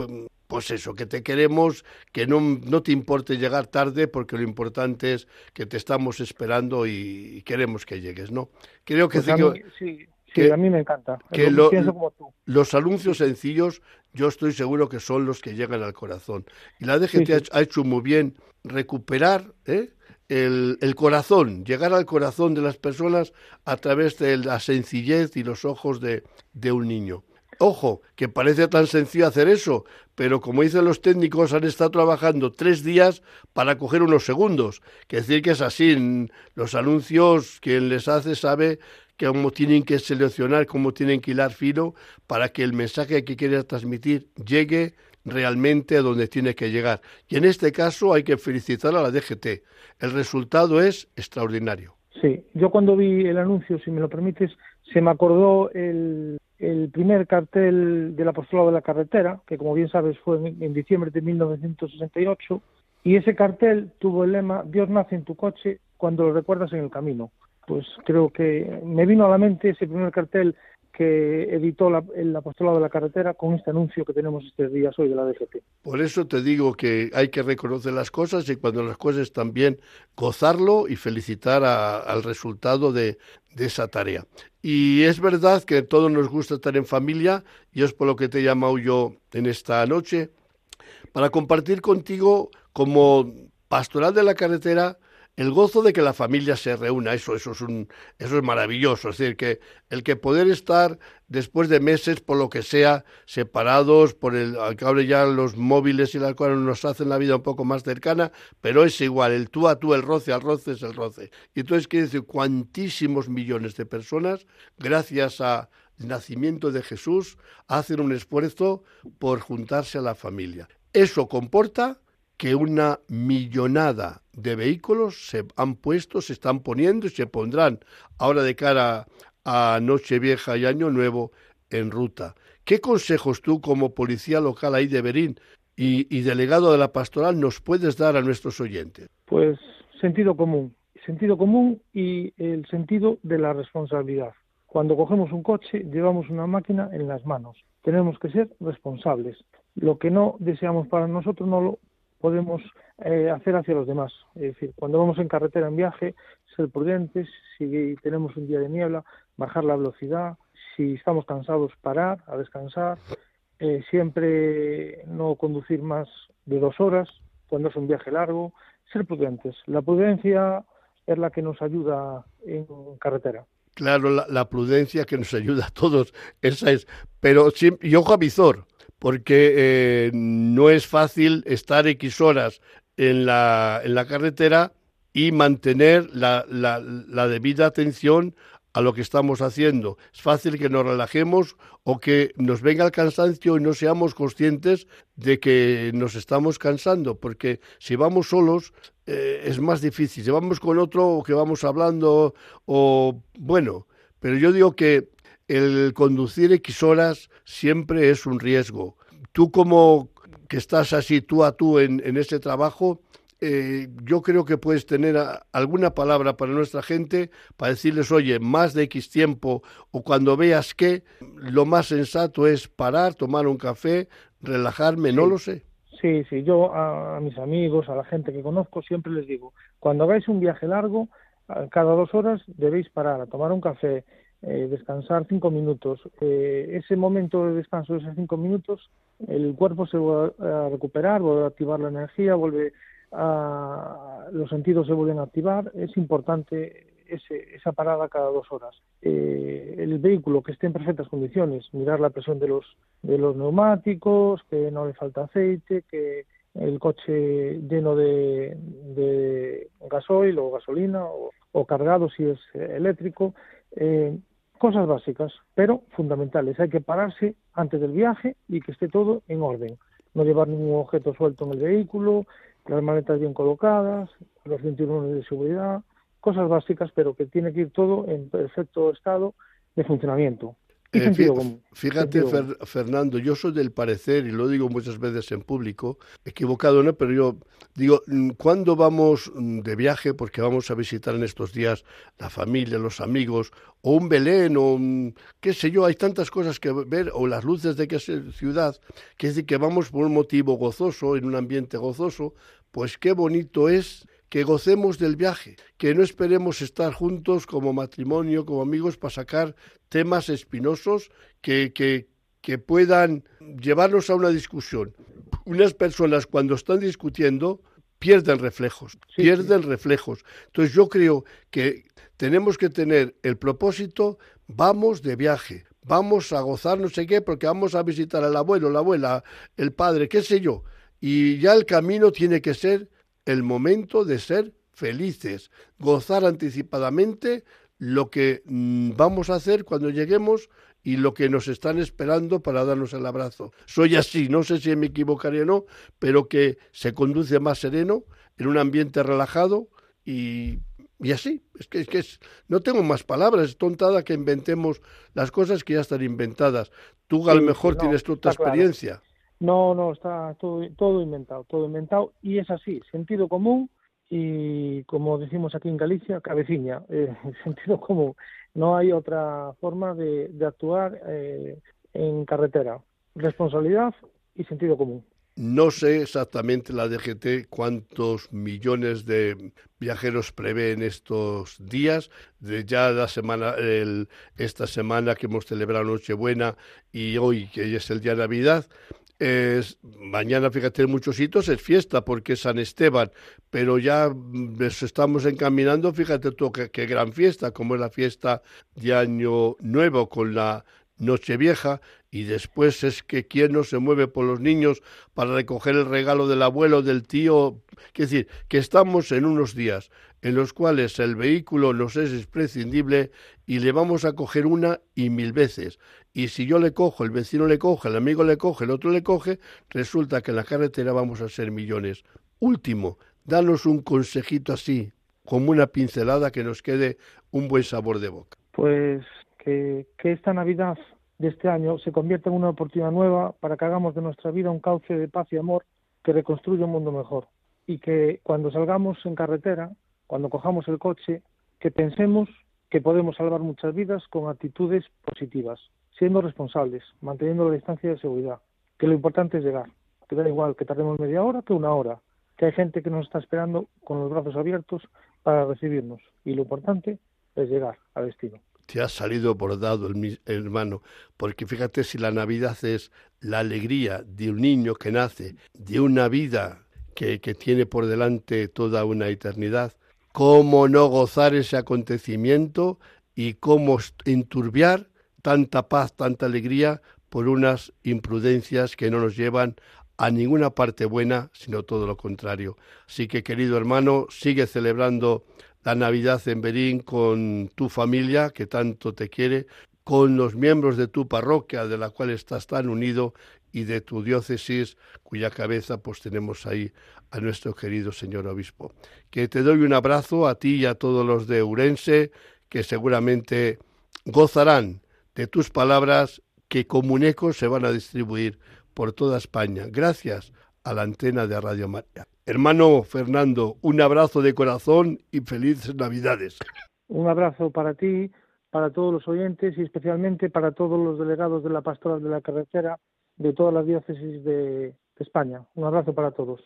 pues eso, que te queremos, que no, no te importe llegar tarde, porque lo importante es que te estamos esperando y, y queremos que llegues, ¿no? Creo que, Pues que- mí, sí, sí, que- a mí me encanta. que Lo- lo- pienso como tú. los anuncios sencillos, yo estoy seguro que son los que llegan al corazón. Y la DGT Sí, sí. Ha, hecho, muy bien recuperar ¿eh? el, el corazón, llegar al corazón de las personas a través de la sencillez y los ojos de, de un niño. Ojo, que parece tan sencillo hacer eso, pero como dicen los técnicos, han estado trabajando tres días para coger unos segundos. Que decir que es así, los anuncios, quien les hace sabe cómo tienen que seleccionar, cómo tienen que hilar fino para que el mensaje que quiere transmitir llegue realmente a donde tiene que llegar. Y en este caso hay que felicitar a la DGT. El resultado es extraordinario. Sí, yo cuando vi el anuncio, si me lo permites, se me acordó el, el primer cartel del apostolado de la carretera, que como bien sabes fue en, en diciembre de 1968, y ese cartel tuvo el lema Dios nace en tu coche cuando lo recuerdas en el camino. Pues creo que me vino a la mente ese primer cartel que editó la- el apostolado de la carretera con este anuncio que tenemos estos días hoy de la DGT. Por eso te digo que hay que reconocer las cosas y cuando las cosas bien, gozarlo y felicitar a- al resultado de, de esa tarea. Y es verdad que a todos nos gusta estar en familia y es por lo que te he llamado yo en esta noche para compartir contigo como pastoral de la carretera el gozo de que la familia se reúna, eso, eso es un, eso es maravilloso, es decir, que el que poder estar después de meses, por lo que sea, separados, por el, que ya los móviles y las cosas nos hacen la vida un poco más cercana, pero es igual, el tú a tú, el roce al roce es el roce. Y entonces quiere decir cuantísimos millones de personas, gracias a nacimiento de Jesús, hacen un esfuerzo por juntarse a la familia. Eso comporta que una millonada de vehículos se han puesto, se están poniendo y se pondrán ahora de cara a Nochevieja y Año Nuevo en ruta. ¿Qué consejos tú como policía local ahí de Berín y, y delegado de la pastoral nos puedes dar a nuestros oyentes? Pues sentido común, sentido común y el sentido de la responsabilidad. Cuando cogemos un coche, llevamos una máquina en las manos. Tenemos que ser responsables. Lo que no deseamos para nosotros no lo podemos eh, hacer hacia los demás. Es decir, cuando vamos en carretera en viaje, ser prudentes. Si tenemos un día de niebla, bajar la velocidad. Si estamos cansados, parar a descansar. Eh, siempre no conducir más de dos horas cuando es un viaje largo. Ser prudentes. La prudencia es la que nos ayuda en carretera. Claro, la, la prudencia que nos ayuda a todos, esa es. Pero sí, y ojo a visor, porque eh, no es fácil estar X horas en la, en la carretera y mantener la, la, la debida atención a lo que estamos haciendo. Es fácil que nos relajemos o que nos venga el cansancio y no seamos conscientes de que nos estamos cansando, porque si vamos solos eh, es más difícil. Si vamos con otro o que vamos hablando o bueno, pero yo digo que el conducir X horas siempre es un riesgo. Tú como que estás así tú a tú en, en ese trabajo, eh, yo creo que puedes tener a, alguna palabra para nuestra gente para decirles, oye, más de X tiempo o cuando veas que lo más sensato es parar, tomar un café, relajarme, no lo sé. Sí, sí, yo a, a mis amigos, a la gente que conozco, siempre les digo, cuando hagáis un viaje largo, cada dos horas debéis parar a tomar un café, eh, descansar cinco minutos. Eh, ese momento de descanso, esos cinco minutos, el cuerpo se vuelve a recuperar, vuelve a activar la energía, vuelve a, los sentidos se vuelven a activar. Es importante ese, esa parada cada dos horas. Eh, el vehículo que esté en perfectas condiciones, mirar la presión de los, de los neumáticos, que no le falta aceite, que el coche lleno de, de gasoil o gasolina o, o cargado si es eh, eléctrico. Eh, cosas básicas, pero fundamentales. Hay que pararse antes del viaje y que esté todo en orden. No llevar ningún objeto suelto en el vehículo, las maletas bien colocadas, los cinturones de seguridad, cosas básicas, pero que tiene que ir todo en perfecto estado de funcionamiento. Eh, fí-. Fíjate, Fer-. Fernando, yo soy del parecer, y lo digo muchas veces en público, equivocado, ¿no? Pero yo digo, mm, ¿cuándo vamos mm, de viaje? Porque vamos a visitar en estos días la familia, los amigos, o un Belén, o un- qué sé yo, hay tantas cosas que ver, o las luces de qué ciudad, que es decir, que vamos por un motivo gozoso, en un ambiente gozoso, pues qué bonito es que gocemos del viaje, que no esperemos estar juntos como matrimonio, como amigos, para sacar temas espinosos que, que, que puedan llevarnos a una discusión. Unas personas cuando están discutiendo pierden reflejos, Sí, pierden reflejos. Entonces yo creo que tenemos que tener el propósito, vamos de viaje, vamos a gozar no sé qué, porque vamos a visitar al abuelo, la abuela, el padre, qué sé yo. Y ya el camino tiene que ser el momento de ser felices, gozar anticipadamente lo que mm, vamos a hacer cuando lleguemos y lo que nos están esperando para darnos el abrazo. Soy así, no sé si me equivocaré o no, pero que se conduce más sereno, en un ambiente relajado y, y así. Es que, es que es- no tengo más palabras, es tontada que inventemos las cosas que ya están inventadas. Tú a lo Sí, mejor no, tienes tu otra claro. No, no, está todo, todo inventado, todo inventado y es así, sentido común y, como decimos aquí en Galicia, cabeciña, eh, en sentido común. No hay otra forma de, de actuar eh, en carretera. Responsabilidad y sentido común. No sé exactamente la DGT cuántos millones de viajeros prevé en estos días. De ya la semana, el- esta semana que hemos celebrado Nochebuena y hoy que es el día de Navidad. Es, mañana, fíjate, en muchos sitios es fiesta porque es San Esteban, pero ya mm, nos estamos encaminando, fíjate tú, qué, gran fiesta, como es la fiesta de Año Nuevo con la Nochevieja, y después es que quién no se mueve por los niños para recoger el regalo del abuelo, del tío. Es decir, que estamos en unos días en los cuales el vehículo nos es imprescindible y le vamos a coger una y mil veces. Y si yo le cojo, el vecino le coge, el amigo le coge, el otro le coge, resulta que en la carretera vamos a ser millones. Último, danos un consejito así, como una pincelada que nos quede un buen sabor de boca. Pues que, esta Navidad de este año se convierta en una oportunidad nueva para que hagamos de nuestra vida un cauce de paz y amor que reconstruya un mundo mejor. Y que cuando salgamos en carretera, cuando cojamos el coche, que pensemos que podemos salvar muchas vidas con actitudes positivas, siendo responsables, manteniendo la distancia de seguridad, que lo importante es llegar, que da igual que tardemos media hora que una hora, que hay gente que nos está esperando con los brazos abiertos para recibirnos y lo importante es llegar al destino. Te ha salido bordado, el hermano, porque fíjate si la Navidad es la alegría de un niño que nace, de una vida que, que tiene por delante toda una eternidad, cómo no gozar ese acontecimiento y cómo enturbiar tanta paz, tanta alegría por unas imprudencias que no nos llevan a ninguna parte buena, sino todo lo contrario. Así que, querido hermano, sigue celebrando la Navidad en Berín con tu familia, que tanto te quiere, con los miembros de tu parroquia, de la cual estás tan unido, y de tu diócesis, cuya cabeza pues tenemos ahí a nuestro querido señor obispo. Que te doy un abrazo a ti y a todos los de Urense, que seguramente gozarán de tus palabras que como un eco se van a distribuir por toda España, gracias a la antena de Radio María. Hermano Fernando, un abrazo de corazón y felices Navidades. Un abrazo para ti, para todos los oyentes y especialmente para todos los delegados de la Pastoral de la Carretera de todas las diócesis de, de España. Un abrazo para todos.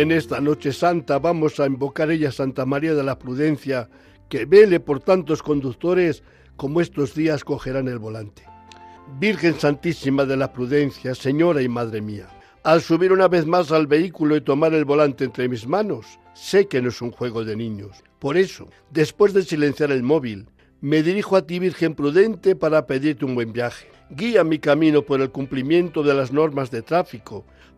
En esta noche santa vamos a invocar ella Santa María de la Prudencia, que vele por tantos conductores como estos días cogerán el volante. Virgen Santísima de la Prudencia, Señora y Madre mía, al subir una vez más al vehículo y tomar el volante entre mis manos, sé que no es un juego de niños. Por eso, después de silenciar el móvil, me dirijo a ti, Virgen Prudente, para pedirte un buen viaje. Guía mi camino por el cumplimiento de las normas de tráfico,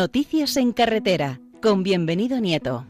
Noticias en carretera con bienvenido Nieto.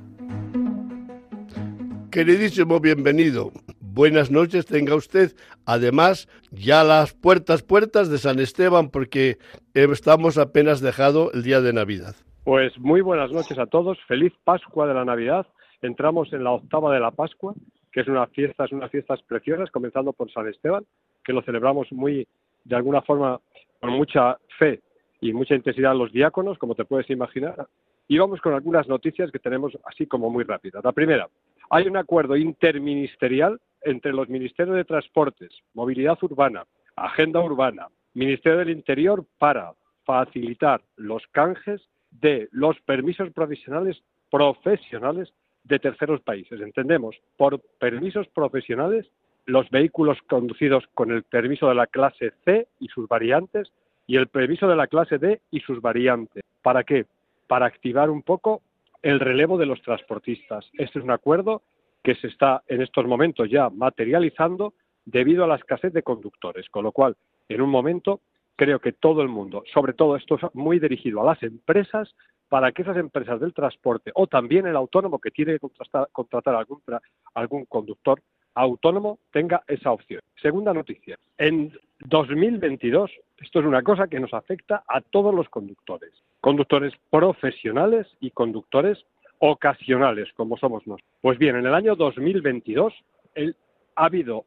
Queridísimo bienvenido, buenas noches tenga usted. Además, ya las puertas, puertas de San Esteban, porque estamos apenas dejado el día de Navidad. Pues muy buenas noches a todos, feliz Pascua de la Navidad. Entramos en la octava de la Pascua, que es una fiesta, es unas fiestas preciosas, comenzando por San Esteban, que lo celebramos muy, de alguna forma, con mucha fe y mucha intensidad los diáconos, como te puedes imaginar. Y vamos con algunas noticias que tenemos así como muy rápidas. La primera, hay un acuerdo interministerial entre los ministerios de Transportes, Movilidad Urbana, Agenda Urbana, Ministerio del Interior para facilitar los canjes de los permisos profesionales profesionales de terceros países. Entendemos por permisos profesionales los vehículos conducidos con el permiso de la clase C y sus variantes y el permiso de la clase D y sus variantes. ¿Para qué? Para activar un poco el relevo de los transportistas. Este es un acuerdo que se está en estos momentos ya materializando debido a la escasez de conductores, con lo cual, en un momento, creo que todo el mundo, sobre todo esto es muy dirigido a las empresas, para que esas empresas del transporte o también el autónomo que tiene que contratar, algún conductor autónomo tenga esa opción. Segunda noticia, en 2022, esto es una cosa que nos afecta a todos los conductores, conductores profesionales y conductores ocasionales, como somos nosotros. Pues bien, en el año 2022 el, ha habido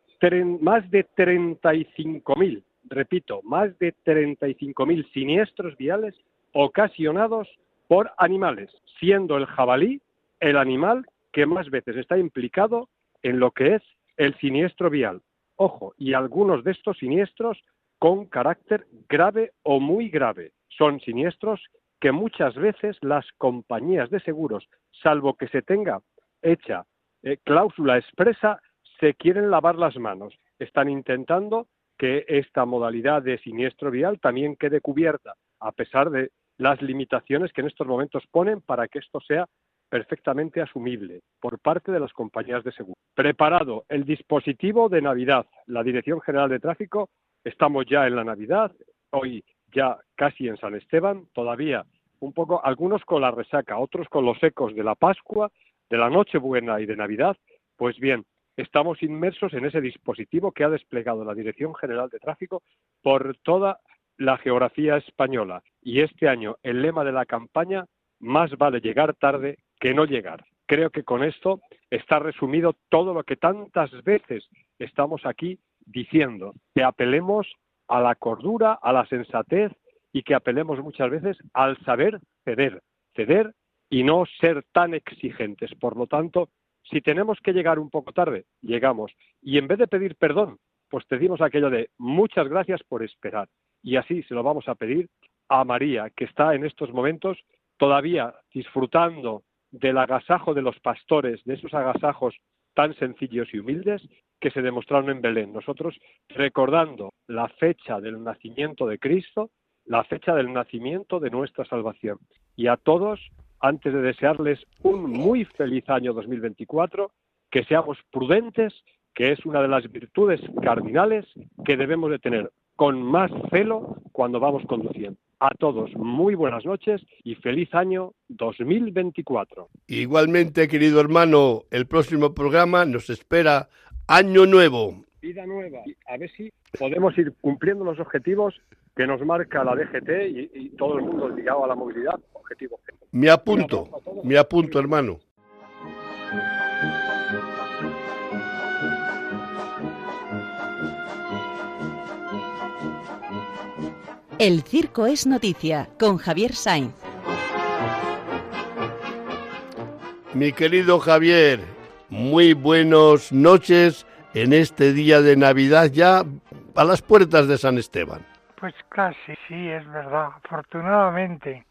más de 35.000, repito, más de 35.000 siniestros viales ocasionados por animales, siendo el jabalí el animal que más veces está implicado en lo que es el siniestro vial. Ojo, y algunos de estos siniestros con carácter grave o muy grave. Son siniestros que muchas veces las compañías de seguros, salvo que se tenga hecha eh, cláusula expresa, se quieren lavar las manos. Están intentando que esta modalidad de siniestro vial también quede cubierta, a pesar de las limitaciones que en estos momentos ponen para que esto sea perfectamente asumible por parte de las compañías de seguro. Preparado el dispositivo de Navidad. La Dirección General de Tráfico, estamos ya en la Navidad, hoy ya casi en San Esteban, todavía un poco, algunos con la resaca, otros con los ecos de la Pascua, de la Nochebuena y de Navidad. Pues bien, estamos inmersos en ese dispositivo que ha desplegado la Dirección General de Tráfico por toda la geografía española. Y este año el lema de la campaña, más vale llegar tarde que no llegar. Creo que con esto está resumido todo lo que tantas veces estamos aquí diciendo, que apelemos a la cordura, a la sensatez y que apelemos muchas veces al saber ceder, ceder y no ser tan exigentes. Por lo tanto, si tenemos que llegar un poco tarde, llegamos. Y en vez de pedir perdón, pues pedimos aquello de muchas gracias por esperar. Y así se lo vamos a pedir a María, que está en estos momentos todavía disfrutando del agasajo de los pastores, de esos agasajos tan sencillos y humildes que se demostraron en Belén. Nosotros recordando la fecha del nacimiento de Cristo, la fecha del nacimiento de nuestra salvación. Y a todos, antes de desearles un muy feliz año 2024, que seamos prudentes, que es una de las virtudes cardinales que debemos de tener con más celo cuando vamos conduciendo a todos muy buenas noches y feliz año 2024. Igualmente, querido hermano, el próximo programa nos espera Año Nuevo. Vida nueva. A ver si podemos ir cumpliendo los objetivos que nos marca la DGT y, y todo el mundo ligado a la movilidad. Objetivo. Me apunto, me apunto, hermano. El Circo es Noticia con Javier Sainz. Mi querido Javier, muy buenas noches en este día de Navidad ya a las puertas de San Esteban. Pues casi, sí, es verdad, afortunadamente.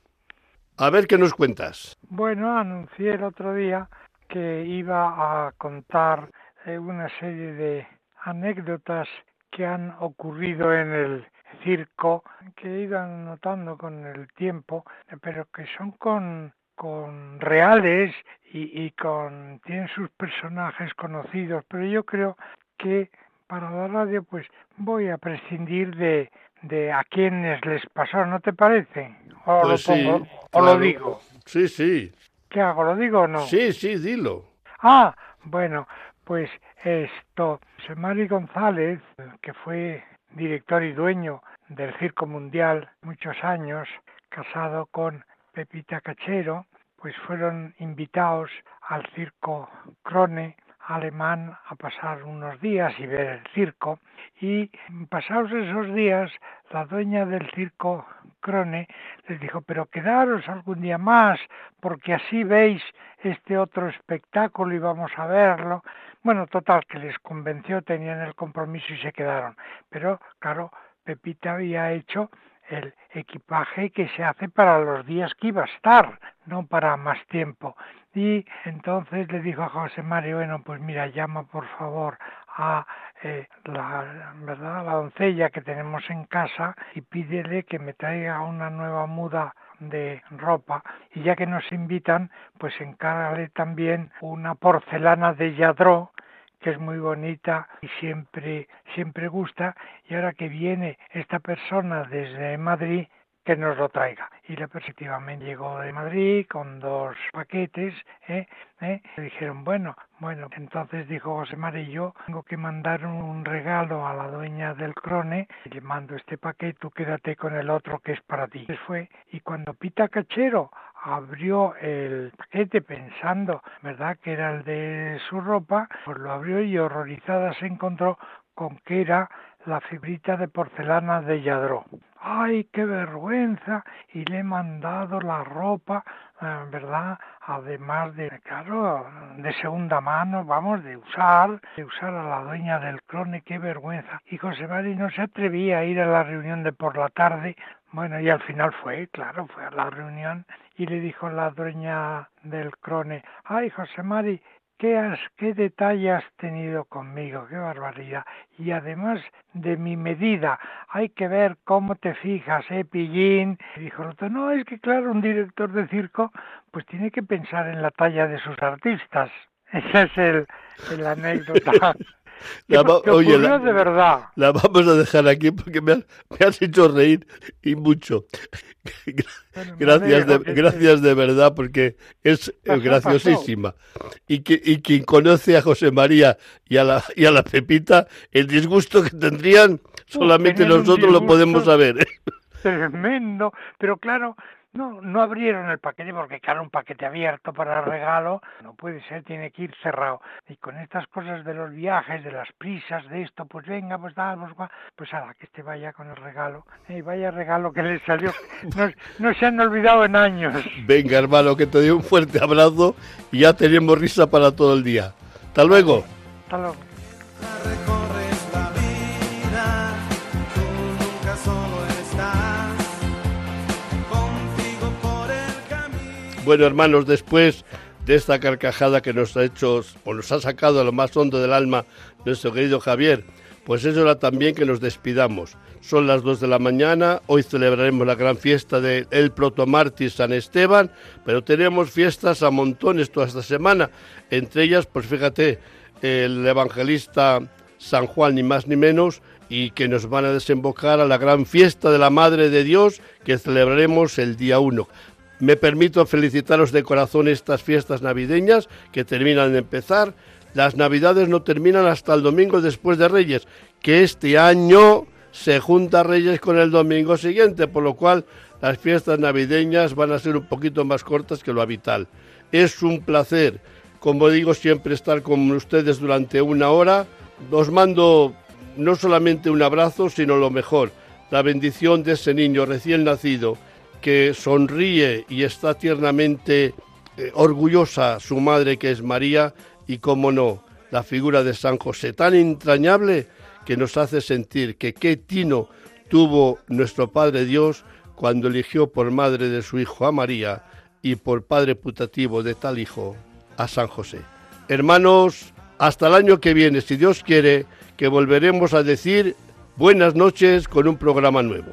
A ver qué nos cuentas. Bueno, anuncié el otro día que iba a contar eh, una serie de anécdotas que han ocurrido en el circo que he ido notando con el tiempo, pero que son con, con reales y, y con tienen sus personajes conocidos, pero yo creo que para la radio pues voy a prescindir de, de a quienes les pasó, ¿no te parece? O Pues lo sí, pongo, o claro. lo digo. Sí, sí. ¿Qué hago? ¿Lo digo o no? Sí, sí, dilo. Ah, bueno, pues esto, José Mari González, que fue director y dueño del Circo Mundial muchos años, casado con Pepita Cachero, pues fueron invitados al Circo Crone alemán a pasar unos días y ver el circo y pasados esos días la dueña del circo Crone les dijo, pero quedaros algún día más, porque así veis este otro espectáculo y vamos a verlo. Bueno, total, que les convenció, tenían el compromiso y se quedaron. Pero, claro, Pepita había hecho el equipaje que se hace para los días que iba a estar, no para más tiempo. Y entonces le dijo a José Mario, bueno, pues mira, llama por favor a eh, la verdad la doncella que tenemos en casa y pídele que me traiga una nueva muda de ropa y ya que nos invitan pues encárgale también una porcelana de Yadró que es muy bonita y siempre siempre gusta. Y ahora que viene esta persona desde Madrid que nos lo traiga. Y la efectivamente llegó de Madrid con dos paquetes, ¿eh? ¿eh? Dijeron, bueno, bueno, entonces dijo José María, yo tengo que mandar un regalo a la dueña del crone, le mando este paquete, tú quédate con el otro que es para ti. Fue, y cuando Pita Cachero abrió el paquete pensando, ¿verdad?, que era el de su ropa, pues lo abrió y horrorizada se encontró con que era la fibrita de porcelana de Yadró. ¡Ay, qué vergüenza! Y le he mandado la ropa, eh, ¿verdad? Además de, claro, de segunda mano, vamos, de usar, de usar a la dueña del clone, qué vergüenza. Y José Mari no se atrevía a ir a la reunión de por la tarde. Bueno, y al final fue, claro, fue a la reunión y le dijo la dueña del crone, ay, José Mari, ¿Qué, has, qué detalle has tenido conmigo, qué barbaridad. Y además de mi medida, hay que ver cómo te fijas, ¿eh, pillín? Dijo el otro, no, es que claro, un director de circo pues tiene que pensar en la talla de sus artistas. Esa es el, el anécdota. La va- oye, la- de verdad. La vamos a dejar aquí porque me has, me has hecho reír y mucho. Bueno, Gracias de, que gracias de verdad porque es eh, Pasó, graciosísima. Y, que, y quien conoce a José María y a, la, y a la Pepita, el disgusto que tendrían, solamente nosotros lo podemos saber. ¿eh? tremendo, pero claro, no, no abrieron el paquete porque claro, un paquete abierto para regalo no puede ser, tiene que ir cerrado. Y con estas cosas de los viajes, de las prisas, de esto, pues venga, pues damos, pues a que este vaya con el regalo, y vaya regalo que le salió, no, no se han olvidado en años. Venga, hermano, que te doy un fuerte abrazo y ya tenemos risa para todo el día. Hasta luego. Hasta luego. Bueno, hermanos, después de esta carcajada que nos ha hecho o nos ha sacado a lo más hondo del alma nuestro querido Javier, pues es hora también que nos despidamos. Son las 2 de la mañana, hoy celebraremos la gran fiesta del el protomártir San Esteban, pero tenemos fiestas a montones toda esta semana. Entre ellas, pues fíjate, el evangelista San Juan, ni más ni menos, y que nos van a desembocar a la gran fiesta de la Madre de Dios que celebraremos el día 1. Me permito felicitaros de corazón estas fiestas navideñas que terminan de empezar. Las navidades no terminan hasta el domingo después de Reyes, que este año se junta Reyes con el domingo siguiente, por lo cual las fiestas navideñas van a ser un poquito más cortas que lo habitual. Es un placer, como digo, siempre estar con ustedes durante una hora. Os mando no solamente un abrazo, sino lo mejor, la bendición de ese niño recién nacido que sonríe y está tiernamente eh, orgullosa su madre que es María y cómo no, la figura de San José tan entrañable que nos hace sentir que qué tino tuvo nuestro Padre Dios cuando eligió por madre de su hijo a María y por padre putativo de tal hijo a San José. Hermanos, hasta el año que viene, si Dios quiere, que volveremos a decir buenas noches con un programa nuevo.